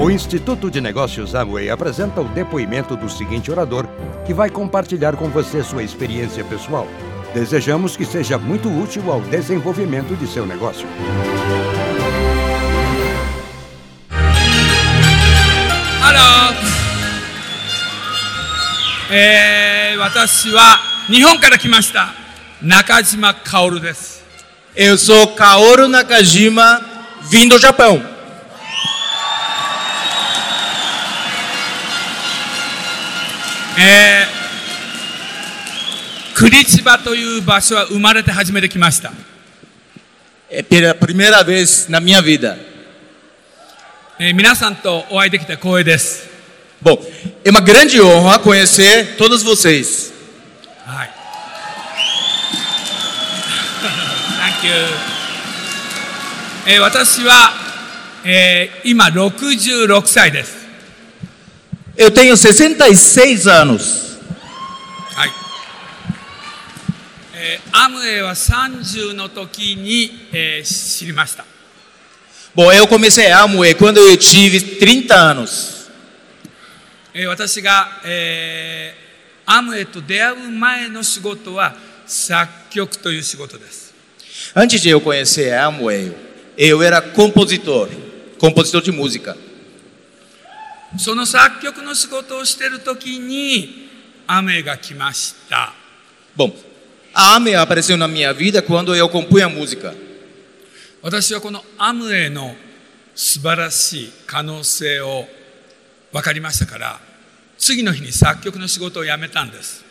O Instituto de Negócios Amway apresenta o depoimento do seguinte orador, que vai compartilhar com você sua experiência pessoal. Desejamos que seja muito útil ao desenvolvimento de seu negócio. Alô! É, eu sou Kaoru Nakajima, vindo do Japão. えー、栗千葉という場所は生まれて初めて来ました。É pela primeira vez na minha vida. えー皆さんとお会いできて光栄です。Bom, é uma grande honra conhecer todos vocês. はい。Thank you. えー私は、えー今66歳です。Eu tenho 66 anos. Bom, eu comecei a Amway quando eu tive 30 anos. Antes de eu conhecer a Amway, eu era compositor, compositor de música. その作曲の仕事をしている時にアムウェイが来ました。 Bom, a Amway apareceu na minha vida quando eu compunha música. 私はこのアムウェイの素晴らしい可能性を分かりましたから次の日に作曲の仕事を辞めたんです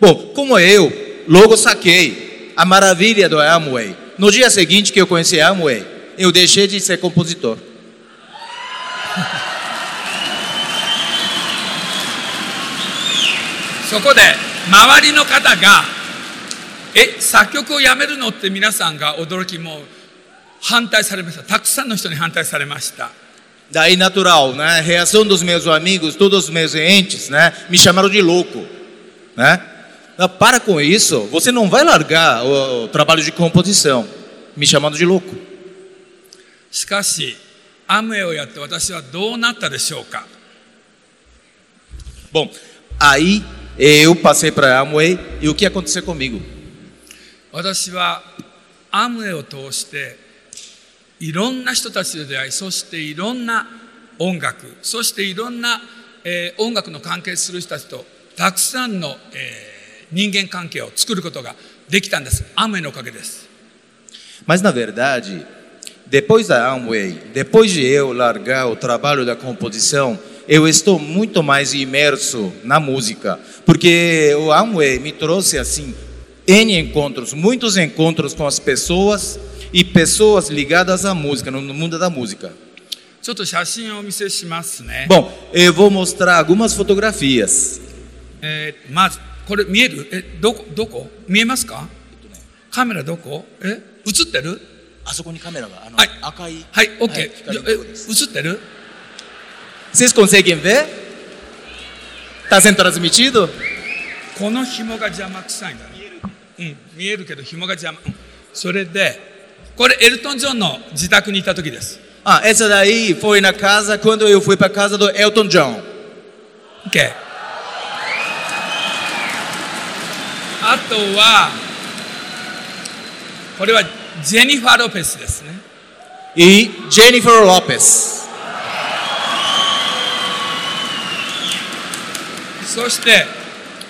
Bom, como eu logo saquei a maravilha do Amway, no dia seguinte que eu conheci a Amway, eu deixei de ser compositor. そこで周りの方が「え作曲をやめるの?」って皆さんが驚きもう反対されましたたくさんの人に反対されました Daí natural, né? A reação dos meus amigos, todos os meus entes, né? Me chamaram de louco, né? Ah, Para com isso, você não vai largar o, o trabalho de composição, me chamando de louco. しかしアムウェイをやって私はどうなったでしょうか Bom, aí eu passei para a Amway e o que aconteceu comigo? 私はアムウェイを通していろんな人たちと出会いそしていろんな音楽そしていろんな、えー音楽の関係する人たちとたくさんの、えー人間関係を作ることができたんですアムウェイのおかげです Mas na verdade, depois da Amway, depois de eu largar o trabalho da composição, eu estou muito mais imerso na música, porque o Amway me trouxe assim N encontros, muitos encontros com as pessoas e pessoas ligadas à música, no no mundo da música. ちょっと写真をお見せしますね、 Bom, eu vou mostrar algumas fotografias. えーまずこれ見えるえどこどこ見えますかカメラどこえ映ってるはい赤いはい OK、はい光のえとこです映ってる Vocês conseguem ver? Está sendo transmitido? この紐が邪魔くさいんだねうん、見えるけど紐が邪魔、うんそれでこれエルトン・ジョンの自宅にいた時です Ah, essa daí foi na casa quando eu fui para casa do Elton John. OK あとはこれはジェニファー・ロペスですね E Jennifer Lopez. そして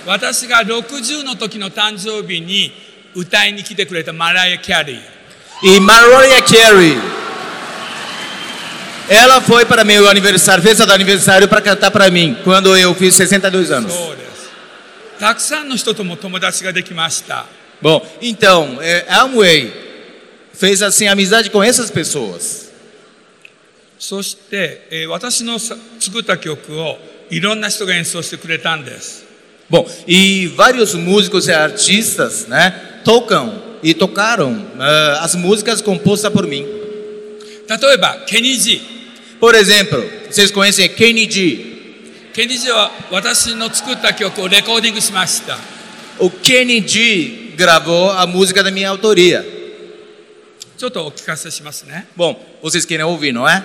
私が60の時の誕生日に歌いに来てくれたマライア・キャリー E Mariah Carey. Ela foi para meu aniversário, festa do aniversário para cantar para mim, quando eu fiz 62 anos. そうですたくさんの人とも友達ができました Bom, então, é, Amway fez assim amizade com essas pessoas. そして、えー私のさ作った曲を いろんな人が演奏してくれたんです。Bom, e vários músicos e artistas, né, tocam e tocaram uh, as músicas compostas por mim. Por exemplo, vocês conhecem Kenny Kennedy? O G gravou a música da minha autoria. Bom, vocês querem ouvir, não é?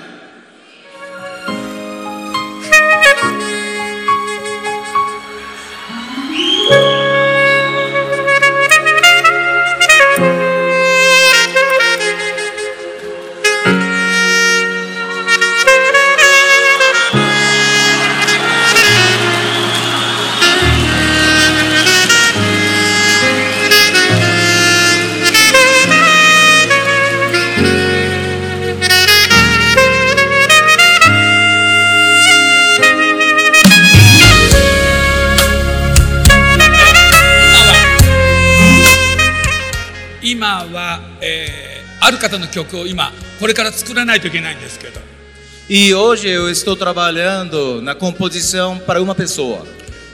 ある方の曲を今これから作らないといけないんですけど E hoje eu estou trabalhando na composição para uma pessoa,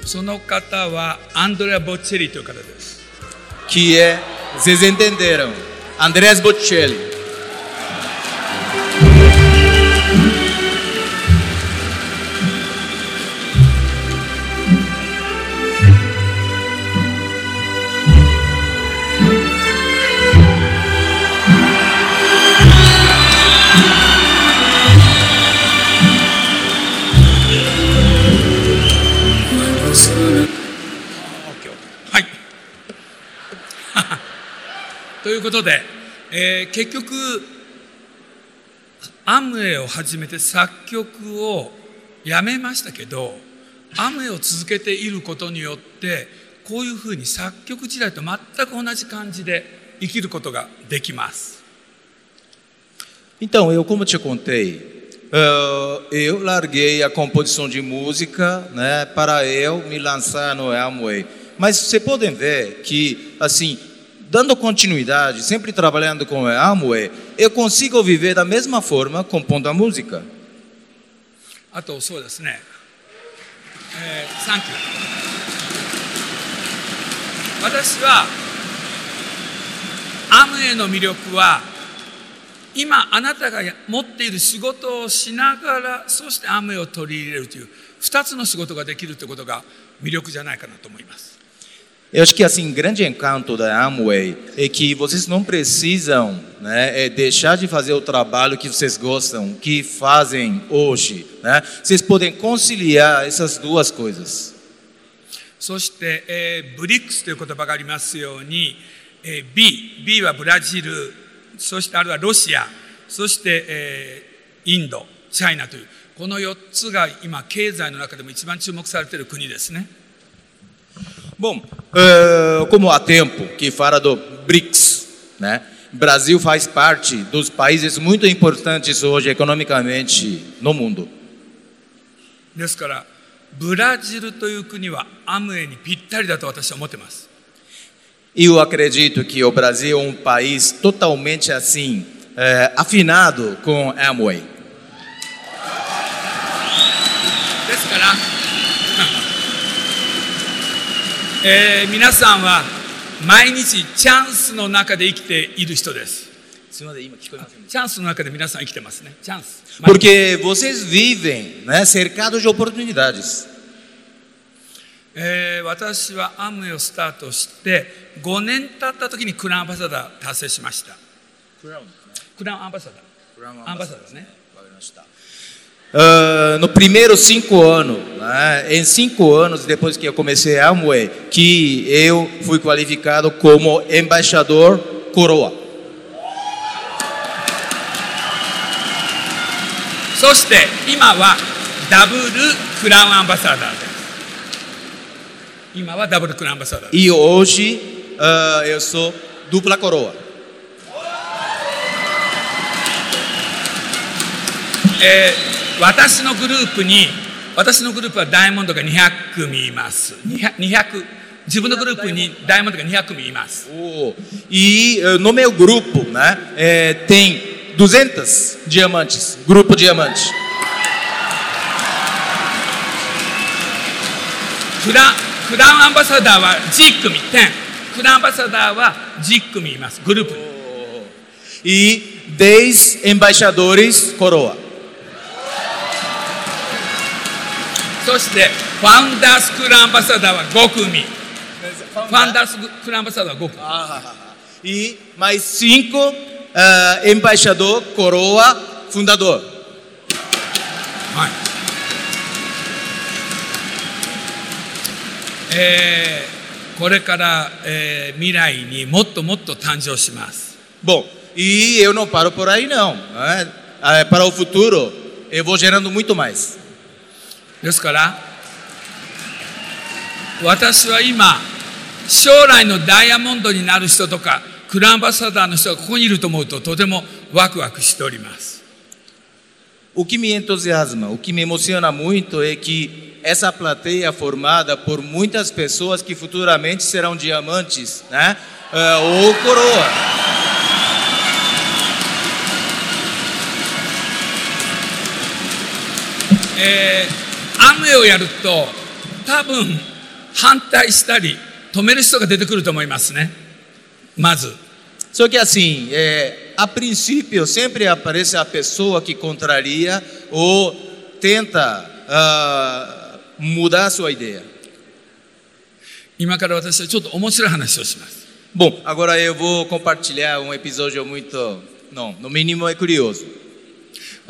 その方はアンドレア・ボッチェリという方です que é, vocês entenderam, Andrés Bocelli. いうことで、えー結局、アムウェイを始めて作曲をやめましたけど、アムウェイを続けていることによって、こういうふうに作曲時代と全く同じ感じで生きることができます。Então, eu, como te contei, eh, eu larguei a composição de música né, para eu me lançar no Amway. Mas vocês podem ver que, assim, dando continuidade, sempre trabalhando com o Amway, eu consigo viver da mesma forma compondo a música. あと、そうですね。えーサンキュー。私は、アムウェイの魅力は、今あなたが持っている仕事をしながら、そしてアムウェイを取り入れるという、二つの仕事ができるということが魅力じゃないかなと思います。Eu acho que assim, grande encanto da Amway é que vocês não precisam né, é deixar de fazer o trabalho que vocês gostam, que fazem hoje. Né? Vocês podem conciliar essas duas coisas. そして、えーブリックスという言葉がありますように、えー B、B はブラジル、そしてあるいはロシア、そして、えーインド、チャイナという、この4つが今、経済の中でも一番注目されている国ですね。 Bom, eh, como há tempo que fala do BRICS, né? Brasil faz parte dos países muito importantes hoje economicamente no mundo. ですから、ブラジルという国はアムウェイにぴったりだと私は思っています。 E eu acredito que o Brasil é um país totalmente assim, eh, afinado com Amway. えー皆さんは毎日チャンスの中で生きている人です。チャンスの中で皆さん生きてますね。チャンス。Porque vocês vivem né, cercados de oportunidades. えー私はアムウェイをスタートして5年経った時にクラウンアンバサダー達成しました。クラウンアンバサダー。アンバサダーね。uh, no primeiro cinco anos, né, em cinco anos depois que eu comecei a Amway, que eu fui qualificado como embaixador coroa. そして今はダブルクラウンアンバサダーです。今はダブルクラウンアンバサダーです。E hoje、uh, ah, eu sou dupla coroa. É, 私のグループに私のグループはダイヤモンドが200組います。200, 200自分のグループにダイヤモンドが200組います。Oh, E eh, no meu grupo né, eh, tem 200 diamantes, grupo diamante. クラクラウンアンバサダーは10組。10クラウンアンバサダーは10組います。グループに。E 10 embaixadores coroa. そしてファンダスクランバサダーは5組。ファ,ンダスクランバサダーは5組。いいマイスインコエンバイシャドーコローはフンダドーはいえ、これから、えー、未来にもっともっと誕生します。ボンいい、えー、eu não paro por aí、ー、para o futuro ですから私は今将来のダイヤモンドになる人とかクランバサダーの人がここにいると思うととてもワクワクしておりますお気味エントゥアズマお気味エモシオナムイントエキ Essa plateia formada por muitas pessoas que futuramente serão diamantes, né? É, ou coroa. É... ー、アムウェイをやると多分反対したり止める人が出てくると思いますねまず Só que assim, é, a princípio sempre aparece a pessoa que contraria ou tenta ah, mudar a sua ideia. 今から私はちょっと面白い話をします Bom, agora eu vou compartilhar um episódio muito, não, no mínimo é curioso.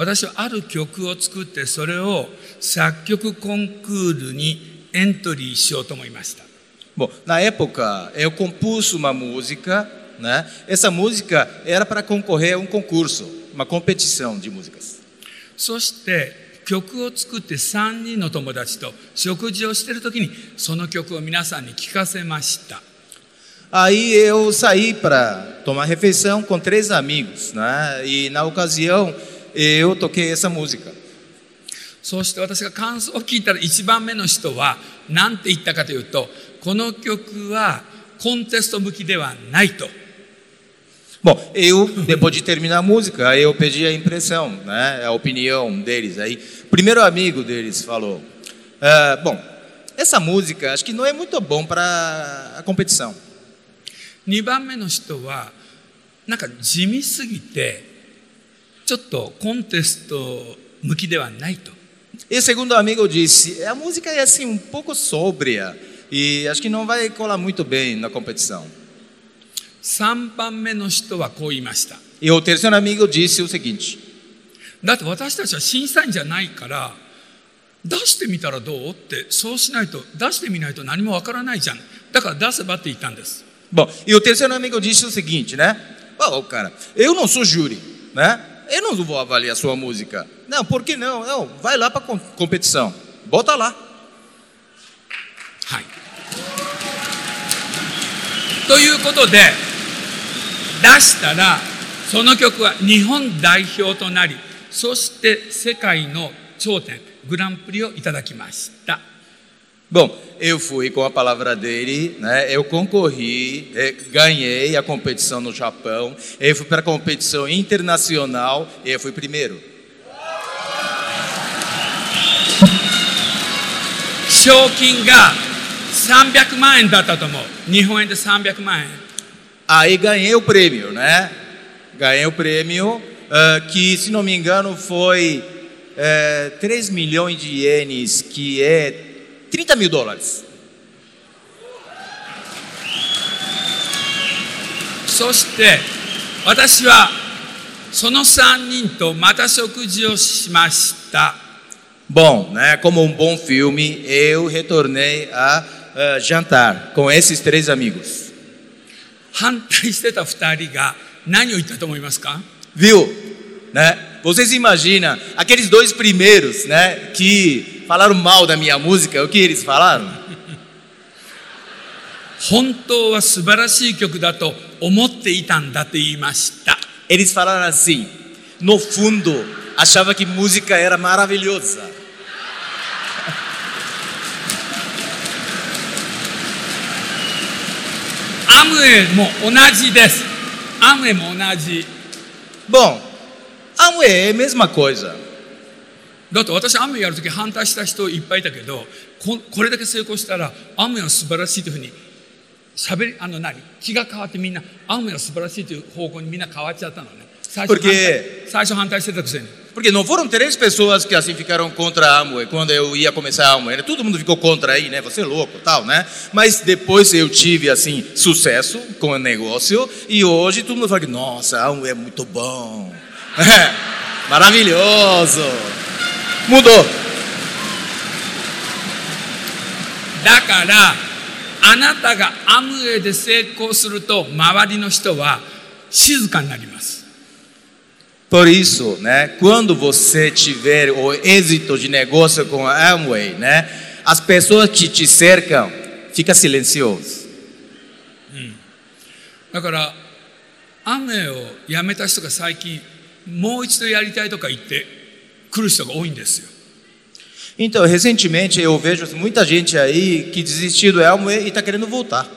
私はある曲を作ってそれを作曲コンクールにエントリーしようと思いました Bom, na época eu compus uma música, né? Essa música era para concorrer a um concurso, uma competição de músicas. そして曲を作って3人の友達と食事をしている時にその曲を皆さんに聴かせました Aí eu saí para tomar refeição com três amigos, né? E na ocasião eu toquei essa música. そうして私が感想を聞いたら1番目の人は何て言ったかというとこの曲はコンテスト向きではないと Bom, eu, depois de terminar a música, eu pedi a impressão, né, a opinião deles. Aí, o primeiro amigo deles falou: "Ah, Bom, essa música acho que não é muito bom para a competição. 2番目の人はなんか地味すぎて ちょっとコンテスト向きではないと E o segundo amigo disse: A música é assim, um pouco sóbria e acho que não vai colar muito bem na competição. 3番目の人はこう言いました E o terceiro amigo disse o seguinte: だって私たちは審査員じゃないから出してみたらどうってそうしないと出してみないと何もわからないじゃんだから出せばって言ったんです Bom, e o terceiro amigo disse o seguinte, né? Ô, cara, eu não sou júri, né? Eu não vou avaliar sua música. Não, por que não? Não, vai lá para competição. Bota lá. はいということで出したらその曲は日本代表となりそして世界の頂点グランプリをいただきました Bom, eu fui com a palavra dele, né? Eu concorri, eh, ganhei a competição no Japão. Eu fui para a competição internacional e eu fui primeiro. 賞金が300万円だったと思う日本円で300万円 Aí ganhei o prêmio, né? Ganhei o prêmio ah, que, se não me engano, foi eh, 3 milhões de ienes, que é 30 mil dólares. そして私はその3人とまた食事をしました Bom, né? Como um bom filme, eu retornei a ah, jantar com esses três amigos. 反対してた2人が何を言ったと思いますか Viu? Né? Vocês imaginam aqueles dois primeiros, né? Que falaram mal da minha música, o que eles falaram? 本当は素晴らしい曲だと思っていたんだと言いました Eles falaram assim: no fundo, achava que música era maravilhosa. アムウェイも同じですアムウェイも同じ Bom, Amway é a mesma coisa. だって私アムウェイやるとき反対した人いっぱいいたけどここれだけ成功したらアムウェイは素晴らしいというふうに喋りあの何気が変わってみんなアムウェイは素晴らしいという方向にみんな変わっちゃったのね最初 Porque- 反対最初反対してたくせに Porque não foram três pessoas que assim ficaram contra a Amway quando eu ia começar a Amway. né? Todo mundo ficou contra aí, né? Você é louco, tal, né? Mas depois eu tive assim sucesso com o negócio e hoje todo mundo fala que nossa, a Amway é muito bom, É, maravilhoso. Mudou. だからあなたがアムウェイで成功すると周りの人は静かになります Por isso, né? Quando você tiver o êxito de negócio com a Amway, né? As pessoas que te cercam, fica silencioso. だからアムウェイを辞めた人が最近もう一度やりたいとか言って来る人が多いんですよ Então, recentemente eu vejo muita gente aí que desistiu do Amway e está querendo voltar.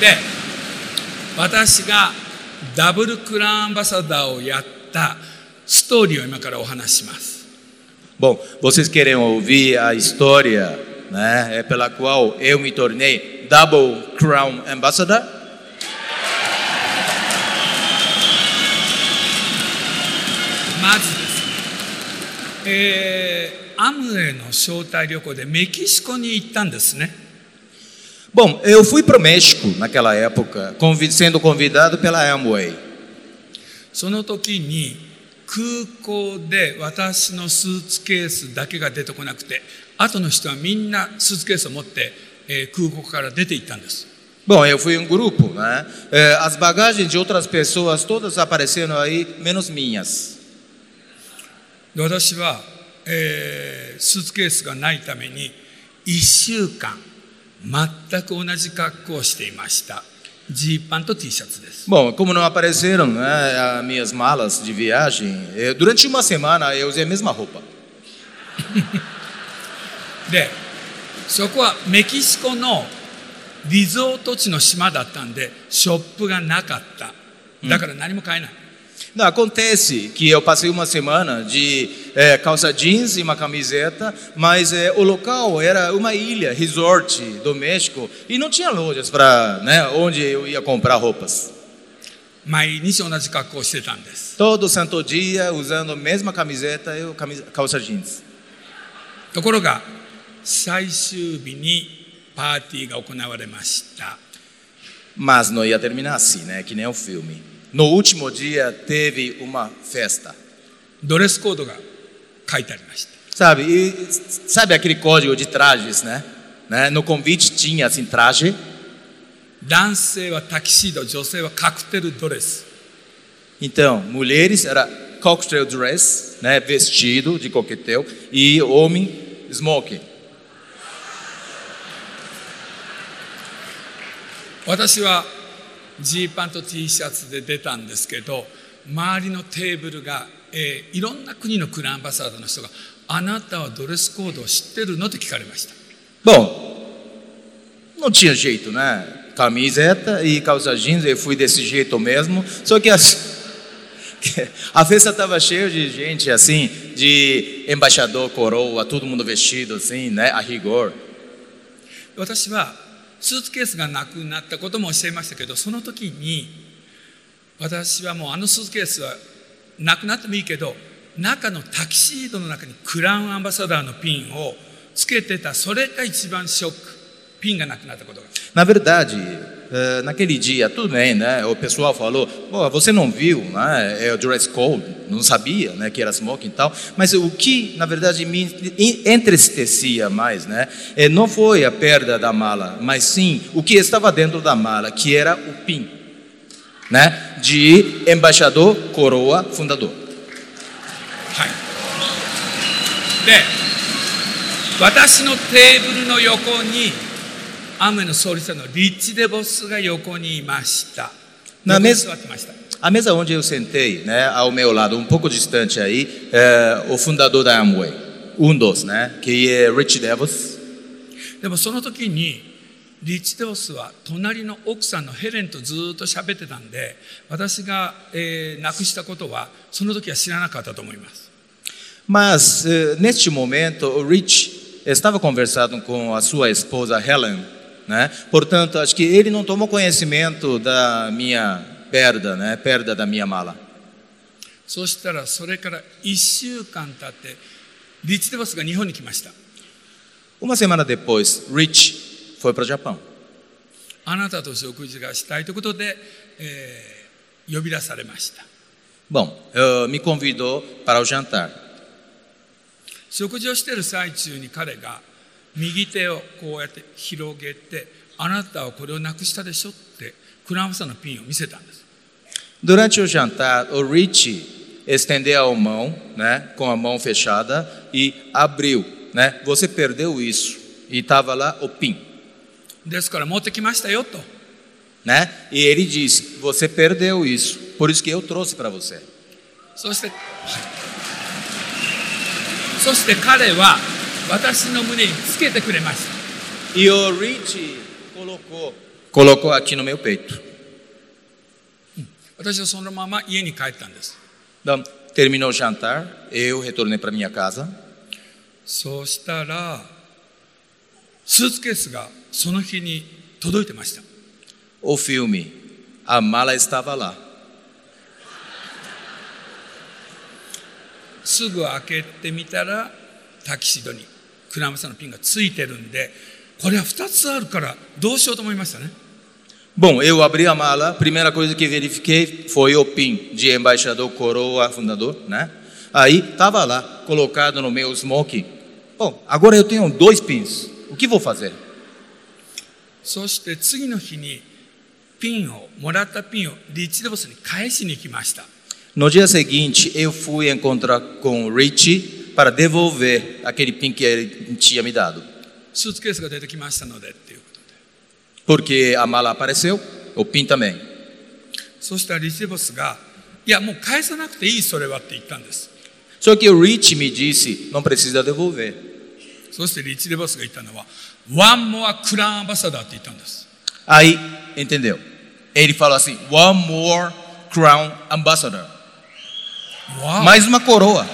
で 私がダブルクラウンアンバサダーをやったストーリーを今からお話しします。 Bom, vocês querem ouvir a história né, é pela qual eu me tornei Double Crown Ambassador? まずですね、えーアムウェイの招待旅行でメキシコに行ったんですね。Bom, eu fui para o México naquela época, convi- sendo convidado pela Amway. その時に空港で私のスーツケースだけが出てこなくて、後の人はみんなスーツケースを持って、えー空港から出て行ったんです。 Bom, eu fui em um grupo, né? É, as bagagens de outras pessoas todas apareceram aí, menos minhas. で私は、えースーツケースがないために1週間全く同じ格好をしていましたジーパンと T シャツです Bom, como não apareceram né, as minhas malas de viagem, eh, durante uma semana eu usei a mesma roupa. で そこはメキシコのリゾート地の島だったんでショップがなかっただから何も買えない、 Não, acontece que eu passei uma semana de eh, calça jeans e uma camiseta, mas eh, o local era uma ilha, resort do México, e não tinha lojas para né, onde eu ia comprar roupas. 毎日同じ格好をしてたんです Todo santo dia usando a mesma camiseta e camisa, calça jeans. ところが 最終日にパーティーが行われました Mas não ia terminar assim, né? Que nem o filme. No último dia teve uma festa. ドレスコードが書いてありました Sabe, e, sabe aquele código de trajes, né? né? No convite tinha assim traje. 男性はタキシード女性はカクテルドレス Então, mulheres era cocktail dress, né? Vestido de coquetel e homem smoking. 私はジーパンと T シャツで出たんですけど周りのテーブルが、えーいろんな国のクランバサダーの人が「あなたはドレスコードを知ってるの?」って聞かれました Bom, não tinha jeito, né? Camiseta e calça jeans, eu fui desse jeito mesmo. Só que as- a festa estava cheia de gente assim, de embaixador, coroa, todo mundo vestido assim, né? A rigor. 私はスーツケースがなくなったこともおっしゃいましたけどその時に私はもうあのスーツケースはなくなってもいいけど中のタキシードの中にクラウンアンバサダーのピンをつけてた。それが一番ショック。ピンがなくなったことが。Na verdade, eh, naquele dia, tudo bem, né? O pessoal falou, Pô, você não viu, né? É o dress code, não sabia, né? Que era smoking e tal. Mas o que, na verdade, me en- entristecia mais, né? eh, não foi a perda da mala, mas sim o que estava dentro da mala, que era o PIN, né? De embaixador, coroa, fundador. はいで私のテーブルの横に アムウェイの総理者のリッチ・デボスが横にいましたな横にめ座ってました A mesa onde eu sentei, né? Ao meu lado, um pouco distante aí, é o fundador da Amway, um dos, né? Que é Rich DeVos. でもその時にリッチ・デボスは隣の奥さんのヘレンとずっと喋ってたんで私が、えー亡くしたことはその時は知らなかったと思います Mas, eh, neste momento, o Rich estava conversando com a sua esposa Helen, né? Portanto, acho que ele não tomou conhecimento da minha perda, né? Perda da minha mala. そうしたらそれから1週間経ってリッチ・デボスが日本に来ました Uma semana depois, Rich foi para o Japão. あなたと食事がしたいということで、えー呼び出されました Bom, eh, me convidou para o jantar. 食事をしている最中に彼が 右手をこうやって広げてあなたはこれをなくしたでしょってクランフさんのピンを見せたんです Durante o jantar, o Rich estendeu a mão, né? Com a mão fechada e abriu, né? Você perdeu isso. E estava lá o PIN. ですから持ってきましたよと né? E ele disse: Você perdeu isso, por isso que eu trouxe para você. そしてそして彼は 私の胸につけてくれました E o Rich colocou, colocou aqui no meu peito. 私はそのまま家に帰ったんです Então, terminou o jantar, eu retornei para minha casa. そうしたらスーツケースがその日に届いてました O filme, a mala estava lá. すぐ開けてみたらタキシードにクラムサのピンがついてるんでこれは2つあるからどうしようと思いましたね Bom, eu abri a mala, primeira coisa que verifiquei foi o PIN de embaixador coroa fundador, né? Aí estava lá, colocado no meu smoking. Bom, agora eu tenho dois pins. O que vou fazer? そして次の日にピンをもらったピンをリッチデボスに返しに行きました No dia seguinte, eu fui encontrar com o Richie para devolver aquele PIN que ele tinha me dado. Porque a mala apareceu, o PIN também. Só que o Rich me disse, não precisa devolver. そしてリッチレボスが言ったのは、One entendeu? Ele falou assim, One more crown ambassador. Mais uma coroa.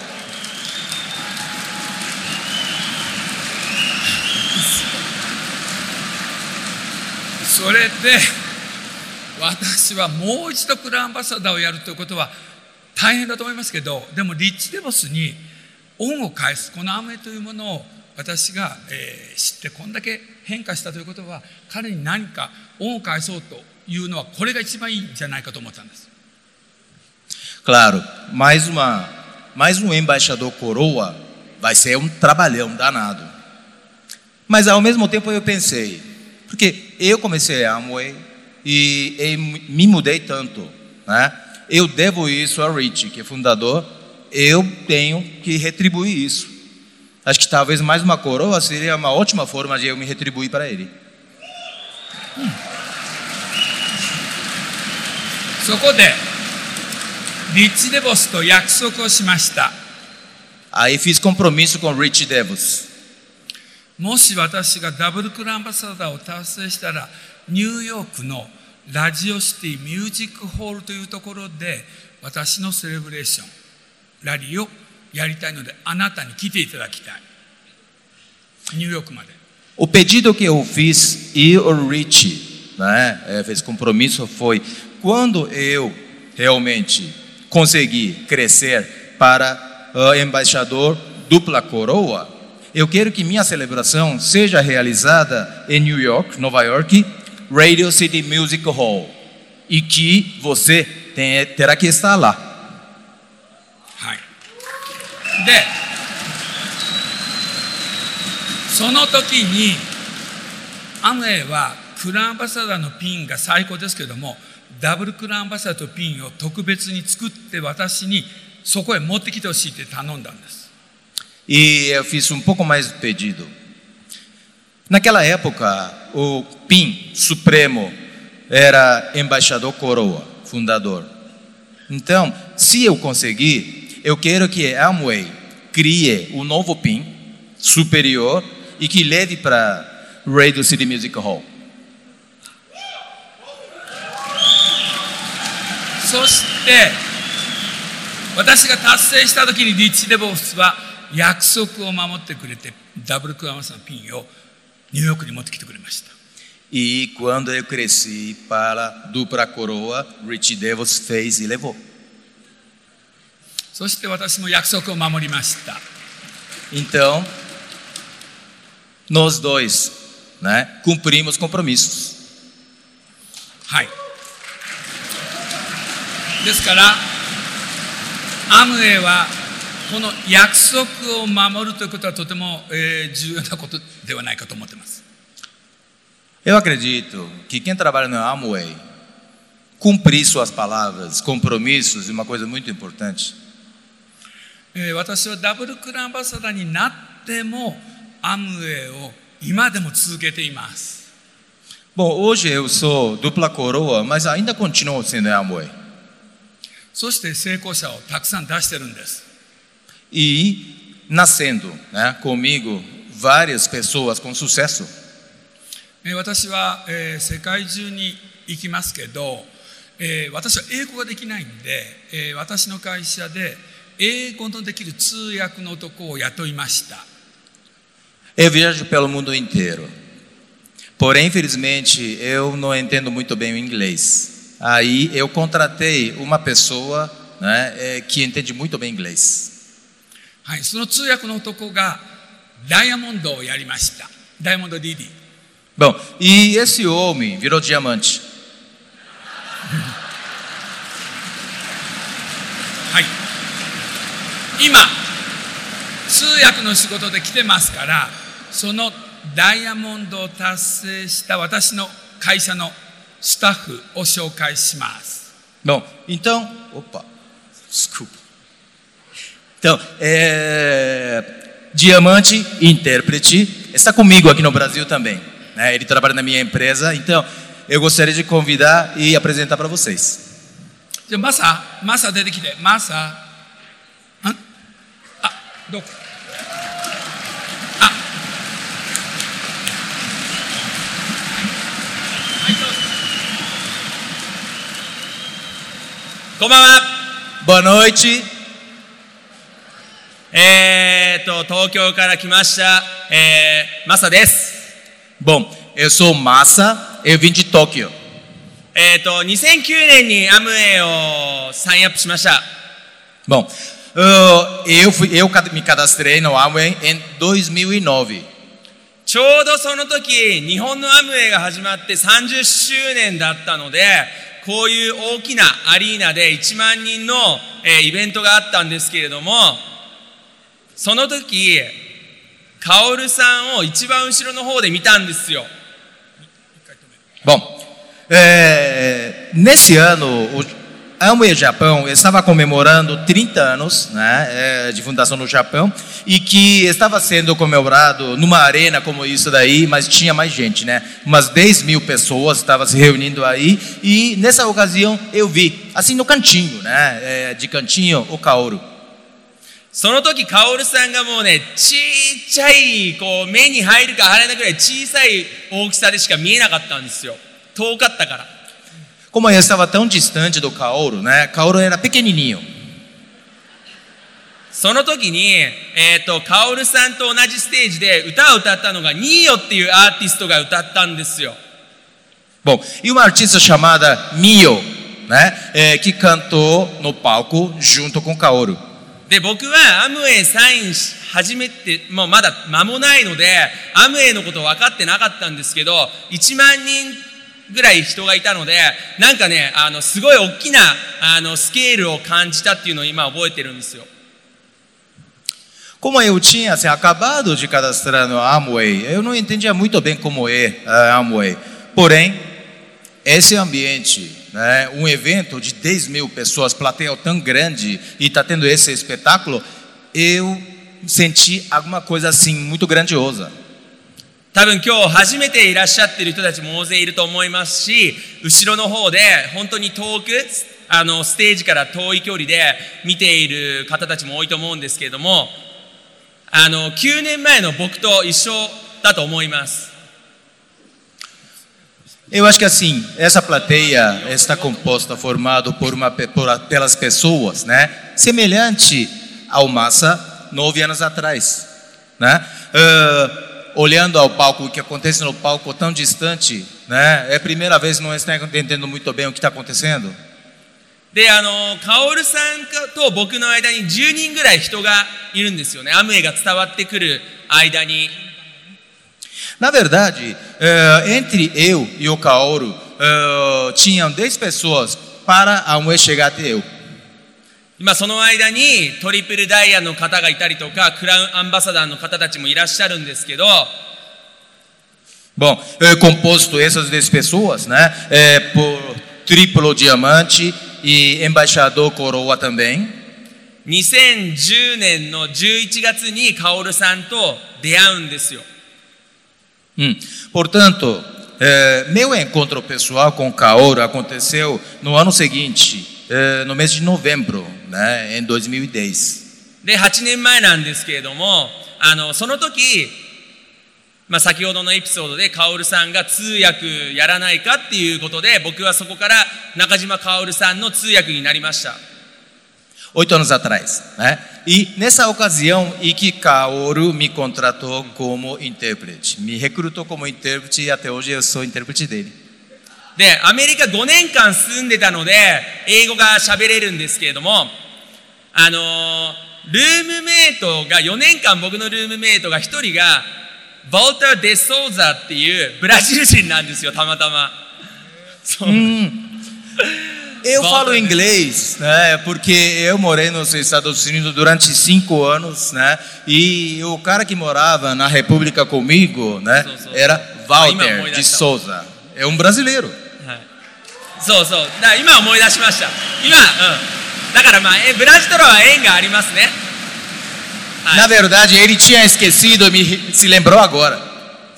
それで私はもう一度クランアンバサダーをやるということは大変だと思いますけどでもリッチデボスに恩を返すこのアメというものを私が、えー知ってこんだけ変化したということは彼に何か恩を返そうというのはこれが一番いいんじゃないかと思ったんです Claro, mais uma, mais um embaixador coroa vai ser um trabalhão danado. Mas ao mesmo tempo eu pensei, porque eu comecei a Amway e, e me mudei tanto, né? Eu devo isso a Rich, que é fundador, eu tenho que retribuir isso. Acho que talvez mais uma coroa seria uma ótima forma de eu me retribuir para ele. そこでリッチデボスと約束をしました Aí fiz compromisso com Rich Devos. もし私がダブルクランアンバサダーを達成したらニューヨークのラジオシティミュージックホールというところで私のセレブレーションラリーをやりたいのであなたに来ていただきたいニューヨークまで O pedido que eu fiz e o Rich né, eh, fez compromisso foi quando eu realmente conseguir crescer para ah, embaixador dupla coroa, eu quero que minha celebração seja realizada em New York, Nova York, Radio City Music Hall, e que você tem- terá que estar lá. はいでその時にアムウェイはクランアンバサダーのピンが最高ですけどもダブルクランアンバサダーとピンを特別に作って私にそこへ持ってきてほしいって頼んだんです E eu fiz um pouco mais do pedido. Naquela época, o PIN Supremo era embaixador coroa, fundador. Então, se eu conseguir, eu quero que a Amway crie um novo PIN superior e que leve para Radio City Music Hall. そして私が達成した時にリッチ・デボスは 約束を守ってくれて、ダブルクラマスのピンをニューヨークに持ってきてくれました。E quando eu cresci para dupla coroa, Rich Devils fez e levou. Então, nós dois, né, cumprimos compromissos. はい。ですから、アムウェイはこの約束を守るということはとても、えー重要なことではないかと思っています。Eu acredito que quem trabalha no Amway, cumprir suas palavras, compromissos, é uma coisa muito importante. えー私はダブルクランバサダーになっても、アムウェイを今でも続けています。Bom, hoje eu sou dupla coroa, mas ainda continuo sendo Amway. そして成功者をたくさん出してるんです。E nascendo né, comigo várias pessoas com sucesso. えー私は、えー世界中に行きますけど、 えー私は英語ができないんで、えー私の会社で英語のできる通訳の男を雇いました。 Eu viajo pelo mundo inteiro. Porém, infelizmente, eu não entendo muito bem o inglês. Aí eu contratei uma pessoa né, eh, que entende muito bem inglês. はい、その通訳の男がダイヤモンドをやりました。ダイヤモンド DD。Bom, e esse homem virou diamante. はい。今、通訳の仕事で来てますから、そのダイヤモンドを達成した私の会社のスタッフを紹介します。Bom, então. Opa, desculpa. Então, é, diamante, intérprete, está comigo aqui no Brasil também. Né? Ele trabalha na minha empresa, então eu gostaria de convidar e apresentar para vocês. Massa, massa desde que massa. Ah, do. Ah. Como é? Boa noite. えー、と、東京から来ました、えー、マサです。Bom, eu sou Massa, eu vim de Tóquio. えー、と、2009年にアムウェイをサインアップしました。Bom, ah, eu, fui, eu me cadastrei no Amway em 2009. ちょうどその時、日本のアムウェイが始まって30周年だったので、こういう大きなアリーナで1万人の、えーイベントがあったんですけれども、その時、カオルさんを一番後ろの方で見たんですよ。 Bom, é, nesse ano, o Amway Japão estava comemorando 30 anos né, é, de fundação no Japão e que estava sendo comemorado numa arena como isso daí, mas tinha mais gente, né? Umas 10 mil pessoas estavam se reunindo aí e nessa ocasião eu vi, assim no cantinho, né? é, de cantinho, o Kaoru. その時、カオルさんがもうね、ちっちゃい、こう、目に入るか入らないくらい小さい大きさでしか見えなかったんですよ。遠かったから。Como eu estava tão distante do Kaoru, né? Kaoru era pequenininho. その時に、えっ、と、カオルさんと同じステージで歌を歌ったのが、ニーヨっていうアーティストが歌ったんですよ。Bom, e uma artista chamada Mio, né, é, que cantou no palco junto com Kaoru. で、僕はアムウェイサインし始めて、もうまだ間もないので、アムウェイのこと分かってなかったんですけど、1万人ぐらい人がいたので、なんかね、あの、すごい大きな、あの、スケールを感じたっていうのを今覚えてるんですよ。Como eu tinha assim, acabado de cadastrar no Amway, eu não entendia muito bem como é a Amway. Porém, esse ambiente, né, um evento de 10 mil pessoas, plateia tão grande, e está tendo esse espetáculo, eu senti alguma coisa assim muito grandiosa. 多分今日初めていらっしゃってる人たちも大勢いると思いますし、後ろの方で本当に遠く、あの、ステージから遠い距離で見ている方たちも多いと思うんですけれども、あの、9年前の僕と一緒だと思います。Eu acho que assim, essa plateia está composta, formado por uma, pe- por, pelas pessoas, né? Semelhante ao Massa, nove anos atrás, né? Ah, olhando ao palco, o que acontece no palco tão distante, né? É a primeira vez que não está entendendo muito bem o que está acontecendo. で、あの、カオルさんと僕の間に10人ぐらい人がいるんですよね。アムウェイが伝わってくる間に。 Na verdade, eh, entre eu e o Kaoru, eh, tinham 10 pessoas para a Amway chegar até eu. 今その間にトリプルダイヤの方がいたりとか、クラウンアンバサダーの方たちもいらっしゃるんですけど、 Bom, é composto essas 10 pessoas, né? É, por triplo diamante e embaixador coroa também. 2010年の11月にカオルさんと出会うんですよ。 Hum. Portanto, é, meu encontro pessoal com Kaoru aconteceu no ano seguinte, é, no mês de novembro, né? Em 2010. で、8年前なんですけれども、あの、その時、まあ、先ほどのエピソードで薫さんが通訳やらないかっていうことで僕はそこから中島薫さんの通訳になりました Oito anos atrás, né? E nessa ocasião, Iki Kaoru me contratou como intérprete. Me recrutou como intérprete e até hoje eu sou intérprete dele. でアメリカ5年間住んでたので英語が喋れるんですけれどもあのールームメイトが4年間僕のルームメイトが1人がボルター・デ・ソーザっていうブラジル人なんですよたまたまそう、Eu Volta, falo né? inglês, né? Porque eu morei nos Estados Unidos durante cinco anos, né? E o cara que morava na República comigo, né? Sou, sou. Era Ah, Walter imã, de tá. Souza. É um brasileiro. はい、そうそうだから今思い出しました今うんだからまあえブラジルとは縁がありますね Na verdade, ele tinha esquecido e me re- se lembrou agora.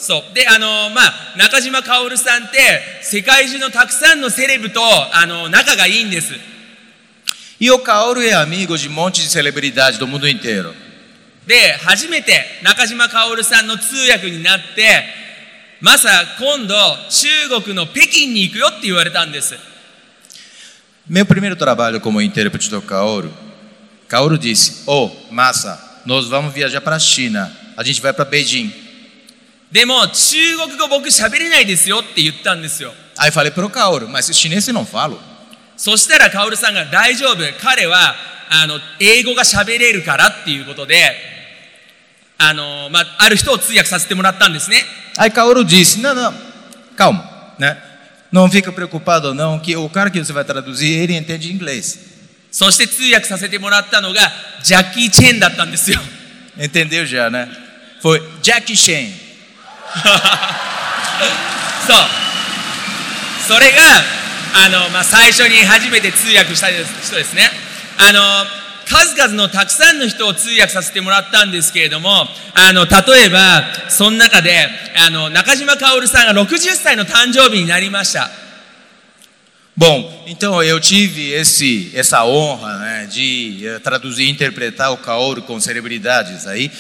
そうであのまあ中島薫さんって世界中のたくさんのセレブとあの仲がいいんです E o Kaoru é amigo de um monte de celebridade do mundo inteiro. で初めて中島薫さんの通訳になってまさ今度中国の北京に行くよって言われたんです Meu primeiro trabalho como intérprete do Kaoru, Kaoru disse: Oh, massa, nós vamos viajar para a China. A gente vai para Beijing. でも中国語僕喋れないですよって言ったんですよ Aí falei para o Kaoru: Mas chinês eu não falo. そしたら薫さんが大丈夫彼はあの英語が喋れるからっていうことであの、まあ、ある人を通訳させてもらったんですね Aí Kaoru disse: Não, não, calma, né? Não fica preocupado não, que o cara que você vai traduzir, ele entende inglês. そして通訳させてもらったのがジャッキー・チェンだったんですよ Entendeu já, né? Foi Jackie Chan. そう。それがあの、まあ、最初に初めて通訳した人ですね。あの数々のたくさんの人を通訳させてもらったんですけれどもあの例えばその中であの中島薫さんが60歳の誕生日になりました。Bom, então eu tive esse, essa honra né, de traduzir e interpretar o Kaoru com celebridades aí.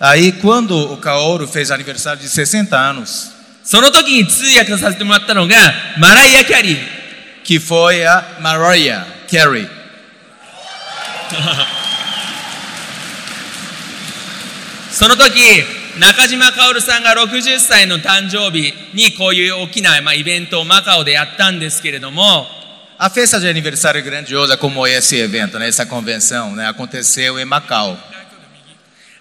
Aí quando o Kaoru fez aniversário de 60 anos, その時に通訳させてもらったのがマライア・キャリー que foi a Mariah Carey. その時中島薫さんが60歳の誕生日にこういう大きな、まあ、イベントをマカオでやったんですけれども A festa de aniversário grandiosa como esse evento, né, essa convenção, né, aconteceu em Macau.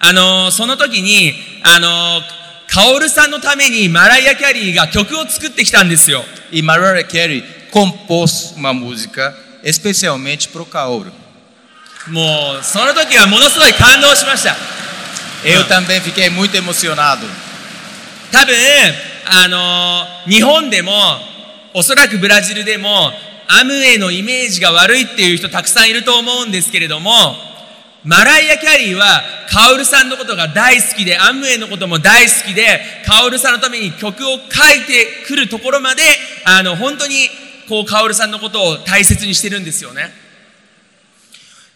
あのその時にあの薫さんのためにマライア・キャリーが曲を作ってきたんですよ E Mariah Carey compôs uma música especialmente o Kaoru. もうその時はものすごい感動しました Eu também fiquei muito emocionado. 多分あの日本でもおそらくブラジルでもアムウェイのイメージが悪いっていう人たくさんいると思うんですけれどもマライア・キャリーはカオルさんのことが大好きでアムウェイのことも大好きでカオルさんのために曲を書いてくるところまであの本当にこうカオルさんのことを大切にしてるんですよね。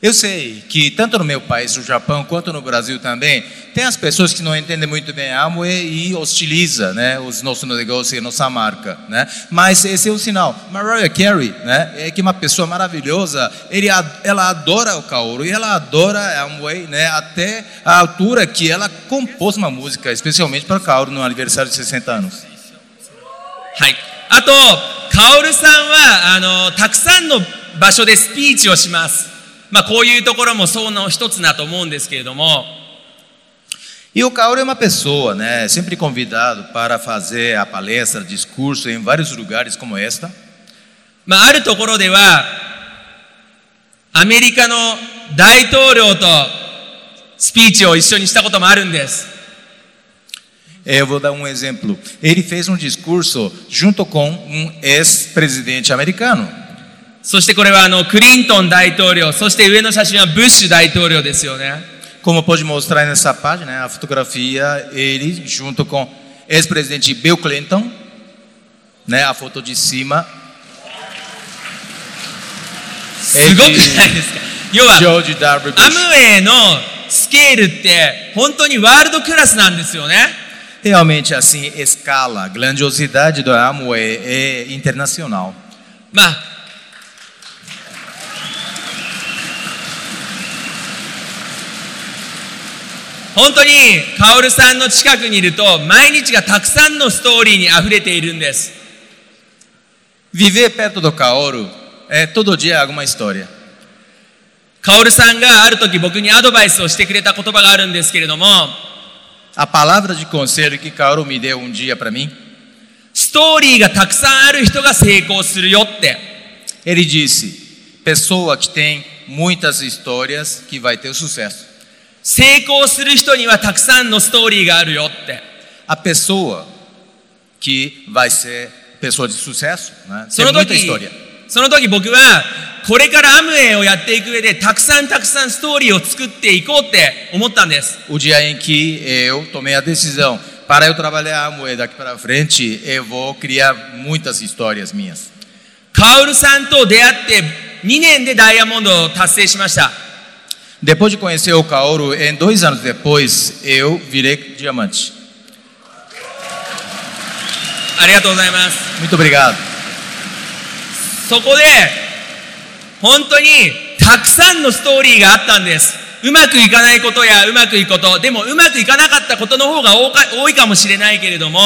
Eu sei que tanto no meu país, no Japão, quanto no Brasil também, tem as pessoas que não entendem muito bem a Amway e hostiliza, né, os nossos negócios e nossa marca, né? Mas esse é o sinal. Mariah Carey, né, é que uma pessoa maravilhosa, ele, a- ela adora o Kaoru e ela adora a Amway, né, até a altura que ela compôs uma música especialmente para o Kaoru no aniversário de 60 anos. はい。あと、カオルさんは、あの、たくさんの場所でスピーチをします。 まあ、こういうところもそうの一つだと思うんですけれども、 E o Kaoru é uma pessoa, né, sempre convidado para fazer a palestra, discurso em vários lugares como esta. まあ、あるところでは、アメリカの大統領とスピーチを一緒にしたこともあるんです。 É, Eu vou dar um exemplo. Ele fez um discurso junto com um ex-presidente americano. そしてこれはあのクリントン大統領、そして上の写真はブッシュ大統領ですよね。 Como pode mostrar nessa página, né, a fotografia, ele junto com ex-presidente Bill Clinton, né, a foto de cima, すごくないですか要は、 George W. アム Bush. ウェイのスケールって本当にワールドクラスなんですよね。 Realmente, assim, escala, grandiosidade do Amway é internacional. まあ 本当にカオルさんの近くにいると毎日がたくさんのストーリーに溢れているんです Viver perto do Kaoru é todo dia alguma história. カオルさんがある時僕にアドバイスをしてくれた言葉があるんですけれども A palavra de conselho que Kaoru me deu um dia para mim, ストーリーがたくさんある人が成功するよって ele disse: pessoa que tem muitas histórias que vai ter sucesso. 成功する人にはたくさんのストーリーがあるよって A pessoa que vai ser pessoa de sucesso, né? その時.その時僕はこれからアムウェイをやっていく上でたくさんたくさんストーリーを作っていこうって思ったんです O dia em que eu tomei a decisão para eu trabalhar a moeda daqui para frente, eu vou criar muitas histórias minhas. カオルさんと出会って2年でダイヤモンドを達成しました Depois de conhecer o Kaoru, em dois anos depois, eu virei diamante. Muito obrigado. そこで本当にたくさんのストーリーがあったんですうまくいかないことやうまくいくことでもうまくいかなかったことの方が多いかもしれないけれども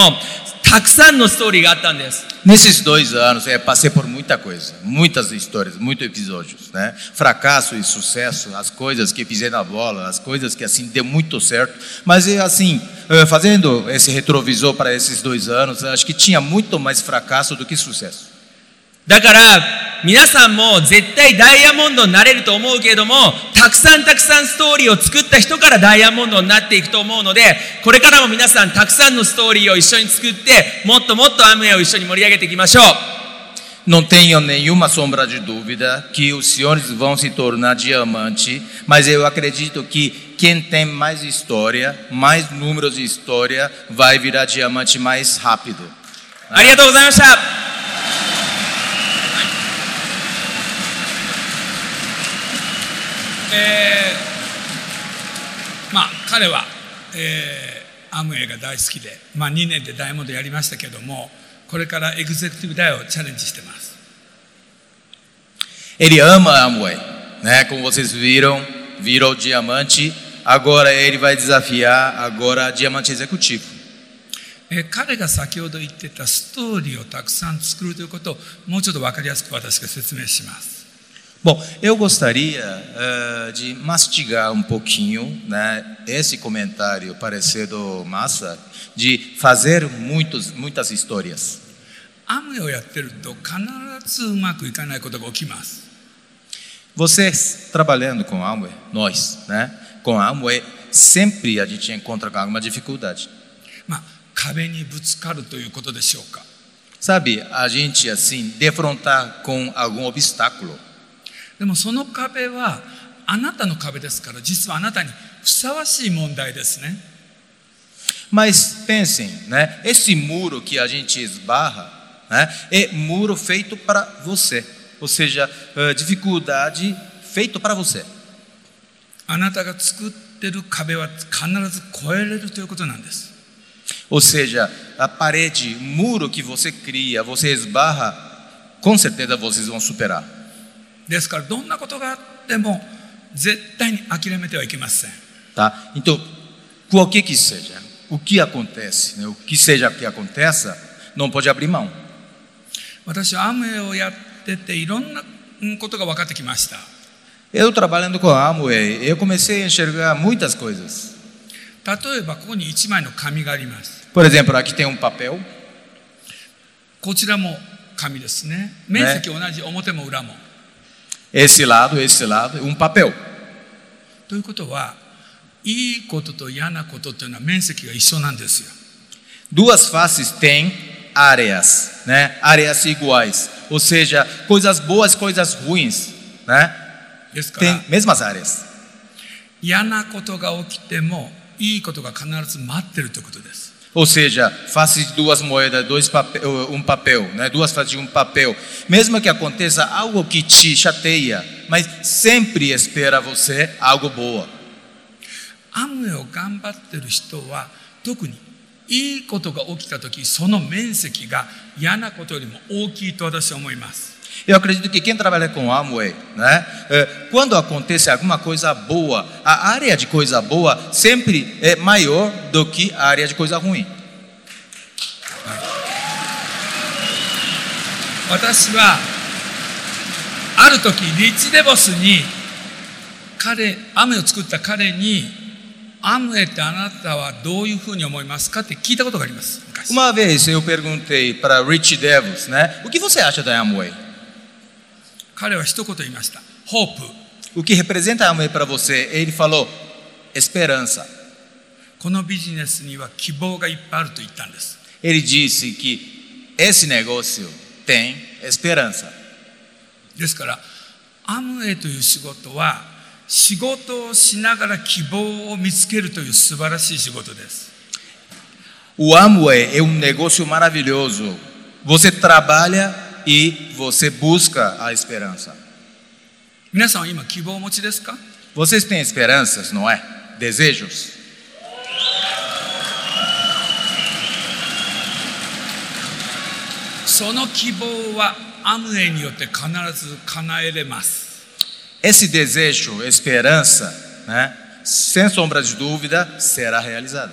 Nesses dois anos, é, passei por muita coisa, muitas histórias, muitos episódios, né? Fracasso e sucesso, as coisas que fizeram na bola, as coisas que assim deu muito certo. Mas é, assim, é, fazendo esse retrovisor para esses dois anos, acho que tinha muito mais fracasso do que sucesso. だから皆さんも絶対ダイヤモンドになれると思うけれどもたくさんたくさんストーリーを作った人からダイヤモンドになっていくと思うのでこれからも皆さんたくさんのストーリーを一緒に作ってもっともっとアムウェイを一緒に盛り上げていきましょう Não tenho nenhuma sombra de dúvida que os senhores vão se tornar diamante, mas eu acredito que quem tem mais história, mais números de história, vai virar diamante mais rápido. ありがとうございましたえーまあ彼は、えーアムウェイが大好きで、まあ、2年でダイヤモンドやりましたけどもこれからエグゼクティブダイをチャレンジしてます Ele ama Amway, né? Como vocês viram, virou diamante. Agora ele vai desafiar agora diamante executivo. えー彼が先ほど言ってたストーリーをたくさん作るということをもうちょっと分かりやすく私が説明します Bom, eu gostaria uh, de mastigar um pouquinho né, esse comentário parecido massa de fazer muitos, muitas histórias. Vocês trabalhando com Amway, nós, né, com Amway, sempre a gente encontra alguma dificuldade. Sabe, a gente assim defrontar com algum obstáculo. でもその壁はあなたの壁ですから実はあなたにふさわしい問題ですね Mas pensem, né? Esse muro que a gente esbarra, né? É muro feito para você. Ou seja, eh, dificuldade feito para você. あなたが作ってる壁は必ず越えれるということなんです Ou seja, a parede, muro que você cria, você esbarra, com certeza vocês vão superar. ですからどんなことがあっても絶対に諦めてはいけません Tá? Então, qualquer que seja, o que acontece, né? o que seja que aconteça, não pode abrir mão. 私はアムウェイをやってていろんなうんことが分かってきました Eu trabalhando com a Amway, eu comecei a enxergar muitas coisas. 例えばここに1枚の紙があります Por exemplo, aqui tem um papel, こちらも紙ですね面積同じ表も裏も、 esse lado, esse lado, um papel. ということはいいことと嫌なことというのは面積が一緒なんですよ Duas faces têm áreas, né? Áreas iguais. Ou seja, coisas boas, coisas ruins, né? ですから Tem mesmas áreas. 嫌なことが起きてもいいことが必ず待ってるということです Ou seja, faces de duas moedas, dois papel, um papel, né? Duas faces de um papel. Mesmo que aconteça algo que te chateia, mas sempre espera você algo boa. アムウェイを頑張ってる人は特に いいことが起きた時その面積が嫌なことよりも大きいと私は思います Eu acredito que quem trabalha com Amway, né, é, quando acontece alguma coisa boa, a área de coisa boa sempre é maior do que a área de coisa ruim. 私はある時リッチデボスに彼雨を作った彼にアムウェイってあなたはどういうふうに思いますかって聞いたことがあります昔 Uma vez eu perguntei para Rich Devils, né, o que você acha da Amway? 彼は一言言いましたホープ O que representa a Amway para você? Ele falou esperança. このビジネスには希望がいっぱいあると言ったんです Ele disse que esse negócio tem esperança. ですからアムウェイという仕事は仕事をしながら希望を見つけるという素晴らしい仕事です O Amway é um negócio maravilhoso. Você trabalha e você busca a esperança. Vocês têm esperanças, não é? Desejos? Esse desejo, esperança, né, sem sombra de dúvida, será realizado.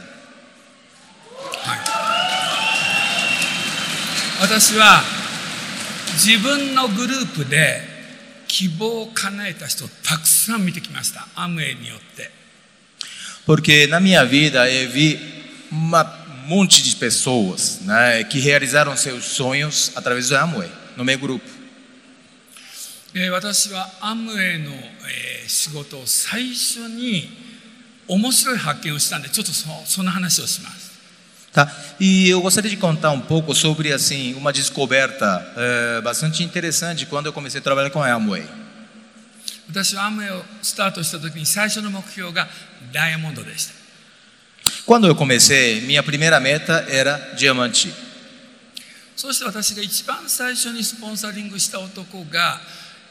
自分のグループで希望を叶えた人をたくさん見てきましたアムウェイによって Porque na minha vida eu vi um monte de pessoas né, que realizaram seus sonhos através do Amway, no meu grupo. えー私はアムウェイの、えー仕事を最初に面白い発見をしたんでちょっとそその話をします Tá? E eu gostaria de contar um pouco sobre assim uma descoberta eh, bastante interessante quando eu comecei a trabalhar com a Amway. 私はアムウェイをスタートした時に最初の目標がダイヤモンドでした Quando eu comecei, minha primeira meta era diamante. そして私が一番最初にスポンサリングした男が、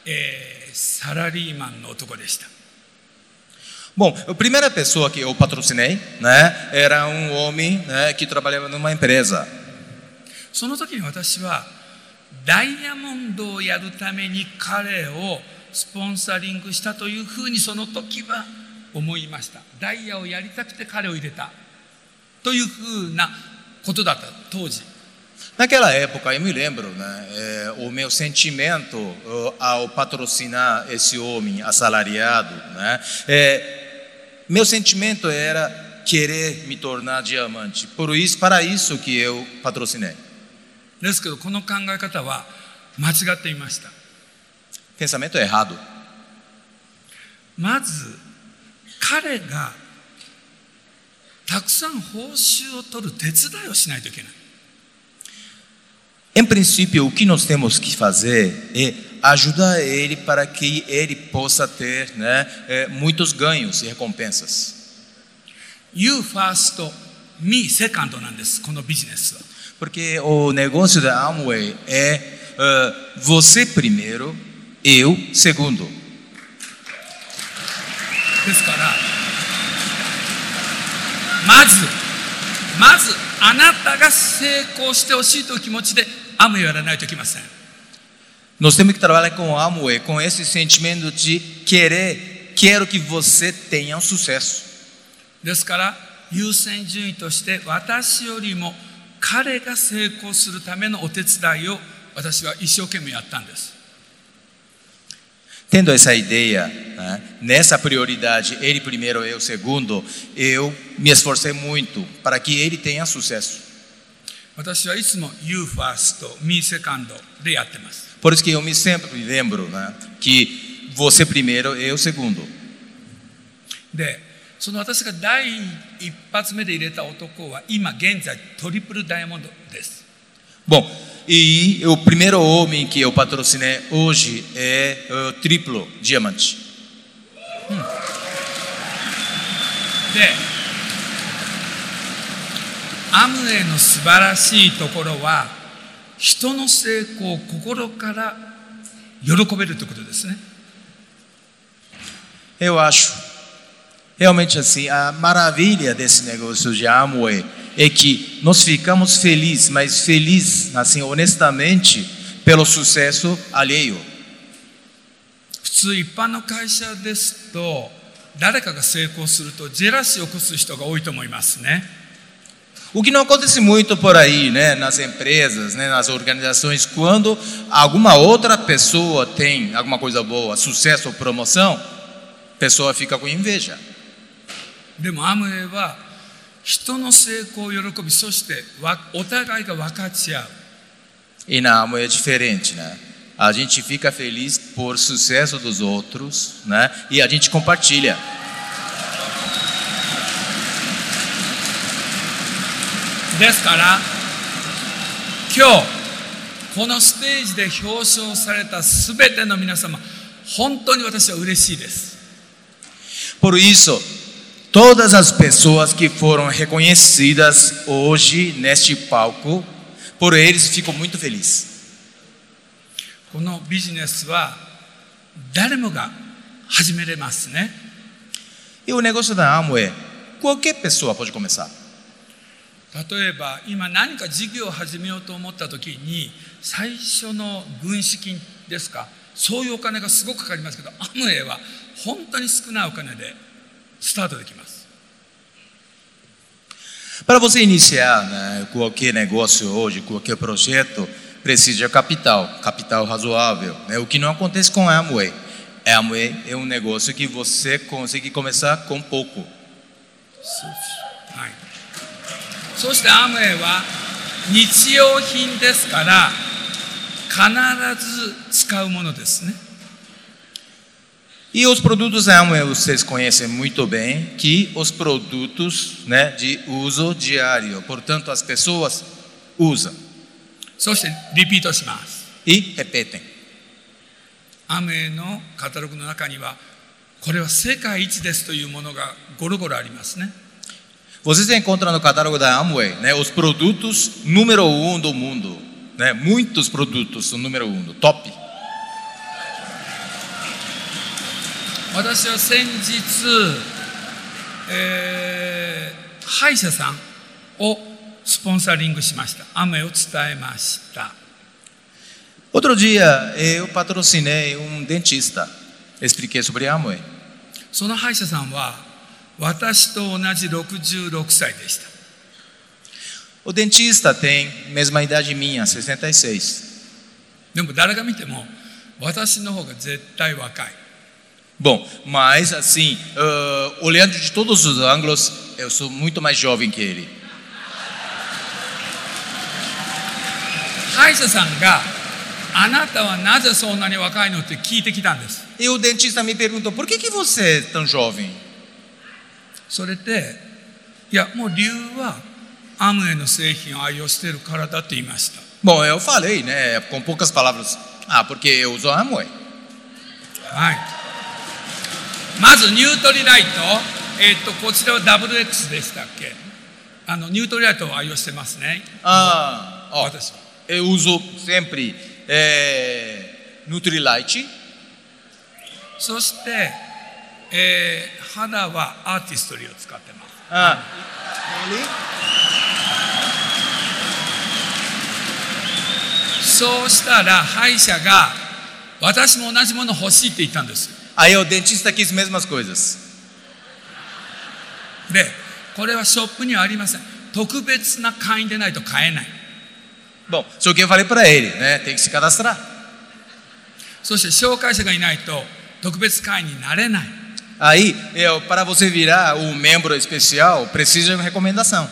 えーサラリーマンの男でした Bom, a primeira pessoa que eu patrocinei, né, era um homem né, que trabalhava numa empresa. その時に私はダイヤモンドをやるために彼をスポンサリングしたというふうにその時は思いましたダイヤをやりたくて彼を入れたというふうなことだった当時 Naquela época, eu me lembro, né, é, o meu sentimento ó, ao patrocinar esse homem assalariado, né, é, meu sentimento era querer me tornar diamante. Por isso, para isso que eu patrocinei. ですけどこの考え方は間違っていました Pensamento errado. まず彼がたくさん報酬を取る手伝いをしないといけない Em princípio, o que nós temos que fazer é ajudar ele para que ele possa ter né, é, muitos ganhos e recompensas. You first, me second なんですこのビジネスは Porque o negócio da Amway é ah, você primeiro, eu segundo. ですからまずまずあなたが成功してほしいという気持ちで雨をやらないといけません Nós temos que trabalhar com a Amway com esse sentimento de querer, quero que você tenha um sucesso. ですから優先順位として私よりも彼が成功するためのお手伝いを私は一生懸命やったんです Tendo essa ideia, né, nessa prioridade, ele primeiro, eu segundo, eu me esforcei muito para que ele tenha sucesso. 私はいつも You first, me second でやってます Por isso que eu me sempre lembro né, que você primeiro, eu segundo. でその私が第一発目で入れた男は今現在トリプルダイヤモンドです Bom, e o primeiro homem que eu patrocinei hoje é o triplo diamante. でアムウェイの素晴らしいところは 人の成功を心から喜べるということですね Eu acho realmente assim, a maravilha desse negócio de Amway é que nós ficamos felizes, mas felizes, assim, honestamente, pelo sucesso alheio. 普通一般の会社ですと誰かが成功するとジェラシーを起こす人が多いと思いますね O que não acontece muito por aí, né, nas empresas, né, nas organizações, quando alguma outra pessoa tem alguma coisa boa, sucesso ou promoção, a pessoa fica com inveja. でもアムウェイは人の成功を喜びそしてわお互いが分かち合う E na Amway é diferente, né? A gente fica feliz por sucesso dos outros, né? E a gente compartilha. ですから今日このステージで表彰された全ての皆様本当に私は嬉しいです Por isso, todas as pessoas que foram reconhecidas hoje neste palco, por eles fico muito feliz. このビジネスは誰もが始めれますね E o negócio da Amway, qualquer pessoa pode começar. 例えば今何か事業を始めようと思った時に最初の軍資金ですかそういうお金がすごくかかりますけどアムウェイは本当に少ないお金でスタートできます Para você iniciar né, qualquer negócio hoje, qualquer projeto, precisa de capital, capital razoável. Né? O que não acontece com a Amway. A Amway é um negócio que você consegue começar com pouco. はい、そしてアムウェイは日用品ですから必ず使うものですね E os produtos Amway vocês conhecem muito bem, que os produtos né, de uso diário. Portanto, as pessoas usam そしてリピートします e repetem. アムウェイのカタログの中にはこれは世界一ですというものがゴロゴロありますね Vocês encontram no catálogo da Amway né, os produtos número um do mundo. Né? Muitos produtos são número um, do top. 私は先日、えー歯医者さんをスポンサリングしました雨を伝えました Outro dia eu patrocinei um dentista. Expliquei sobre a Amway. その歯医者さんは 私と同じ66歳でした O dentista tem mesma idade minha, 66. でも誰が見ても私の方が絶対若い Bom, mas assim, ah, olhando de todos os ângulos, eu sou muito mais jovem que ele. 歯医者さんがあなたはなぜそんなに若いのって聞いてきたんです E o dentista me perguntou: por que, que você é tão jovem? それでいやもう理由はアムウェイの製品を愛用しているからだって言いました。Bom, eu falei, né, com poucas palavras. Ah, porque eu uso a Amway. はいまずニュートリライトえっとこちらは WX でしたっけ？あのニュートリライトを愛用してますね。Ah, ó, 私は。Eu uso sempre é, Nutrilite. そして、えー肌はアーティストリーを使ってます。Ah, ele? そうしたら歯医者が私も同じもの欲しいって言ったんです。Aí o dentista quis mesmas coisas. でこれはショップにはありません。特別な会員でないと買えない。Bom, só que eu falei para ele, né, tem que se cadastrar. そして紹介者がいないと特別会員になれない Aí, eu, para você virar um membro especial, precisa de uma recomendação.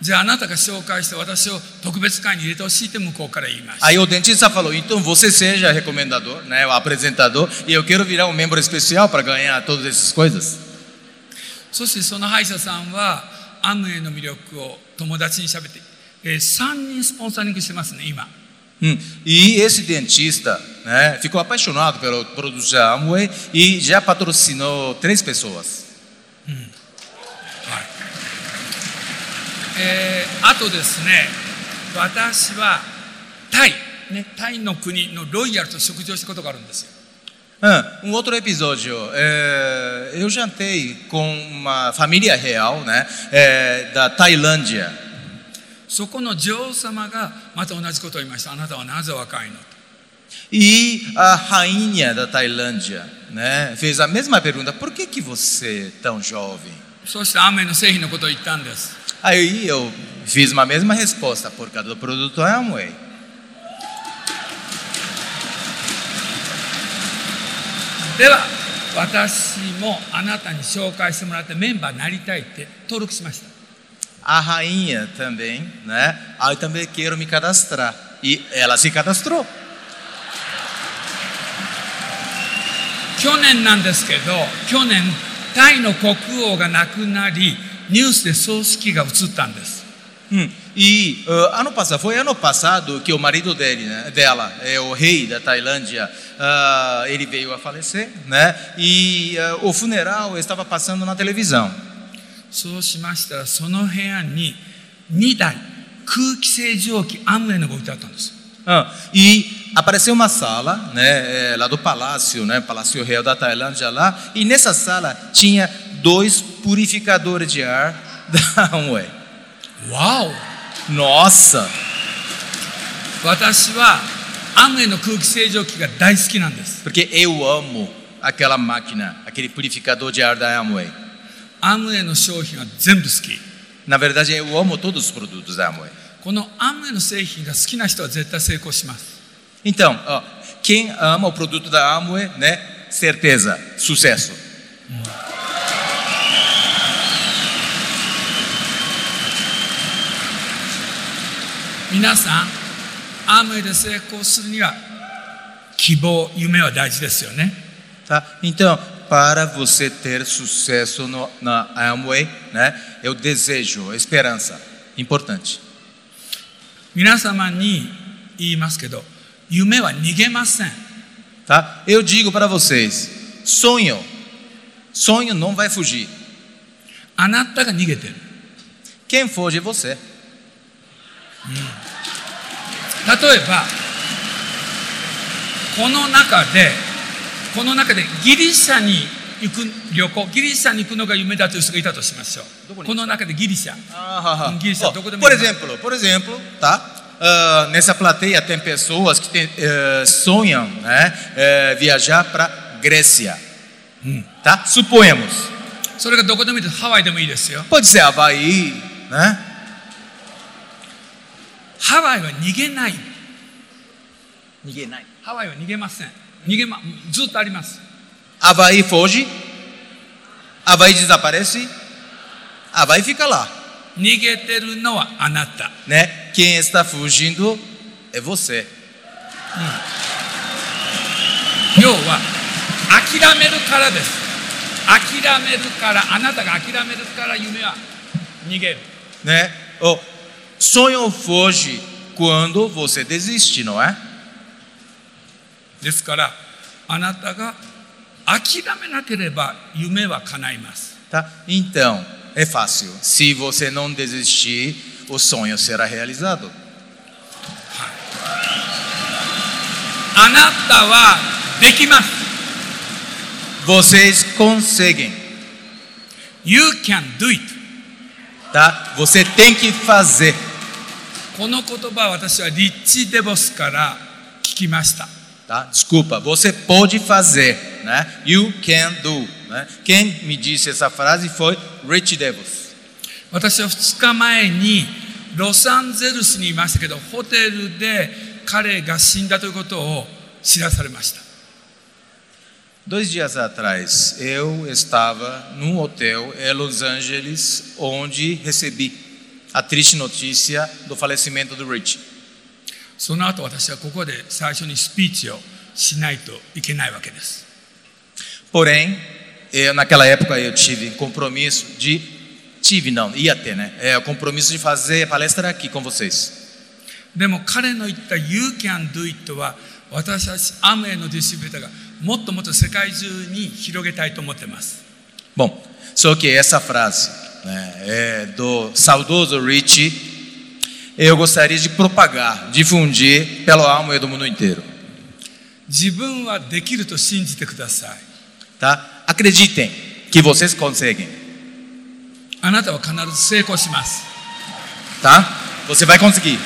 じゃああなたが紹介して私を特別会に入れてほしいって向こうから言いました Aí o dentista falou: então você seja recomendador, né, o apresentador, e eu quero virar um membro especial para ganhar todas essas coisas. そしてその歯医者さんはアムウェイの魅力を友達にしゃべって、えー3人スポンサリングしてますね今 Hum, E esse dentista né, ficou apaixonado pelo produto da Amway e já patrocinou três pessoas. えーあとですね私はタイ、ね、タイの国のロイヤルと食事をしたことがあるんですよ Ah, um outro episódio. é, eu jantei com uma família real, né, é, da Tailândia. そこの女王様がまた同じことを言いましたあなたはなぜ若いの E a rainha da Tailândia, né, fez a mesma pergunta: Por que que você é tão jovem? そしてアーメイの製品のことを言ったんです Aí eu fiz uma mesma resposta por causa do produto Amway. では私もあなたに紹介してもらってメンバーになりたいって登録しました a rainha também, né? Aí ah, também quero me cadastrar. E ela se cadastrou. Hum, e uh, ano passado, foi ano passado que o marido dele, né, dela, é o rei da Tailândia, uh, ele veio a falecer, né? E uh, o funeral estava passando na televisão. そうしましたらその部屋に2台空気清浄機アムウェイのが置いてあったんです Ah, e apareceu uma sala, né, eh, lá do palácio, né, Palácio Real da Tailândia lá, e nessa sala tinha dois purificadores de ar da Amway. わお Nossa! 私はアムウェイの空気清浄機が大好きなんです Porque eu amo aquela máquina, aquele purificador de ar da Amway. アムウェイの商品は全部好き Na verdade, eu amo todos os produtos da Amway. このアムウェイの製品が好きな人は絶対成功します Então, ó, quem ama o produto da Amway, né? Certeza, sucesso. 皆さんアムウェイで成功するには希望夢は大事ですよね Tá? Então, para você ter sucesso no, na Amway, né? Eu desejo, esperança, importante. 皆様に言いますけど夢は逃げません Tá? Eu digo para vocês, sonho, sonho não vai fugir. あなたが逃げてる Quem foge é você. 例えばこの中で この中でギリシャに行く旅行ギリシャに行くのが夢だという人がいたとしましょうこの中でギリシャ Ah, Guiça, Ó, tô com por demais. exemplo, por exemplo, tá? Ah, nessa plateia tem pessoas que tem, eh, sonham né, eh, viajar para Grécia, tá? Suponhamos, それがどこでもいいですハワイでもいいですよ pode ser Havaí, né? ハワイは逃げない Ninguém ハワイは逃げません Havaí foge. Havaí desaparece. Havaí fica lá. Ninguém. Né? Quem está fugindo é você. Né? O sonho foge quando você desiste, não é? ですからあなたが諦めなければ夢は叶います Tá? Então, é fácil. Se você não desistir, o sonho será realizado. あなたはできます Vocês conseguem, You can do it tá? Você tem que fazer. この言葉は私はリッチ・デボスから聞きました Tá? Desculpa, você pode fazer, né? You can do. Né? Quem me disse essa frase foi Rich Devils. 私は2日前にロサンゼルスにいましたけどホテルで彼が死んだということを知らされました Dois dias atrás, eu estava num hotel em Los Angeles, onde recebi a triste notícia do falecimento do Rich. その後私はここで最初にスピーチをしないといけないわけです Porém, eu, naquela época eu tive compromisso de. Tive, não, ia ter, né? É, o compromisso de fazer palestra aqui com vocês. でも彼の言った You can do it は私たちアムウェイのディストリビューターがもっともっと世界中に広げたいと思ってます Bom, só que essa frase né, é do saudoso Rich, eu gostaria de propagar, difundir pelo alma do mundo inteiro. 自分はできると信じてください Tá? Acreditem que vocês conseguem. あなたは必ず成功します Tá? Você vai conseguir.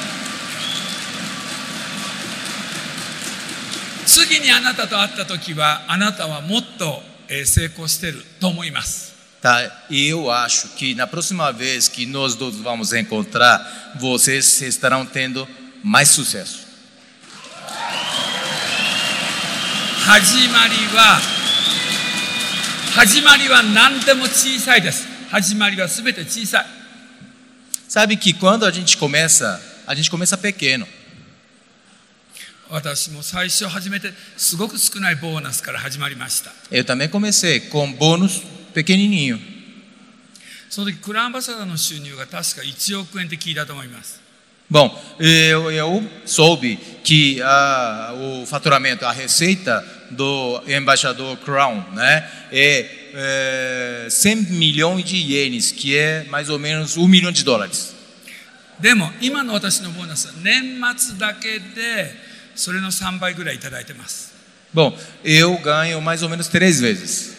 次にあなたと会った時はあなたはもっとえー成功してると思います Tá? E eu acho que na próxima vez que nós dois vamos encontrar, vocês estarão tendo mais sucesso. 始まりは始まりは何でも小さいです始まりは全て小さい Sabe que quando a gente começa, a gente começa pequeno. 私も最初始めてすごく少ないボーナスから始まりました Eu também comecei com bônus pequenininho. その時クランアンバサダーの収入が確か1億円って聞いたと思います Bom, eu, eu soube que ah, o faturamento, a receita do embaixador Crown, né, é, é 100 milhões de ienes, que é mais ou menos um milhão de dólares. でも今の私のボーナスは年末だけでそれの3倍ぐらいいただいてます Bom, eu ganho mais ou menos três vezes.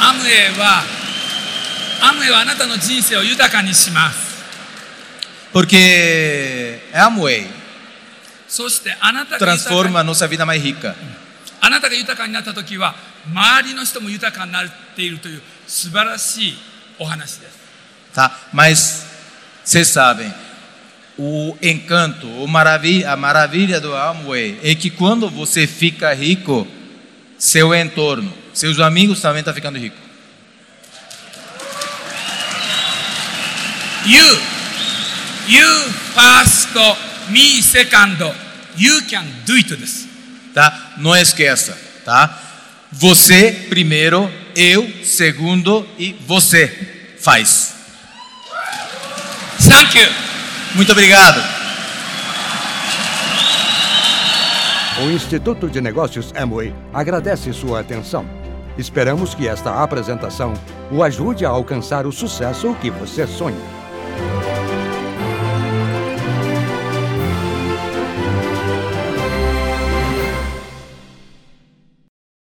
アムウェイはアムウェイはあなたの人生を豊かにします Porque Amway そしてあなたが豊 transforma か a nossa vida mais rica. あなたが豊かになった時は周りの人も豊かになっているという素晴らしいお話です Tá? Mas vocês sabem, o encanto, o maravilha, a maravilha do Amway é que quando você fica rico, seu entorno, seus amigos também estão ficando ricos. You You first me second You can do it です Tá? Não esqueça, tá? Você primeiro, eu segundo e você faz. Thank you Muito obrigado. O Instituto de Negócios Amway agradece sua atenção. Esperamos que esta apresentação o ajude a alcançar o sucesso que você sonha.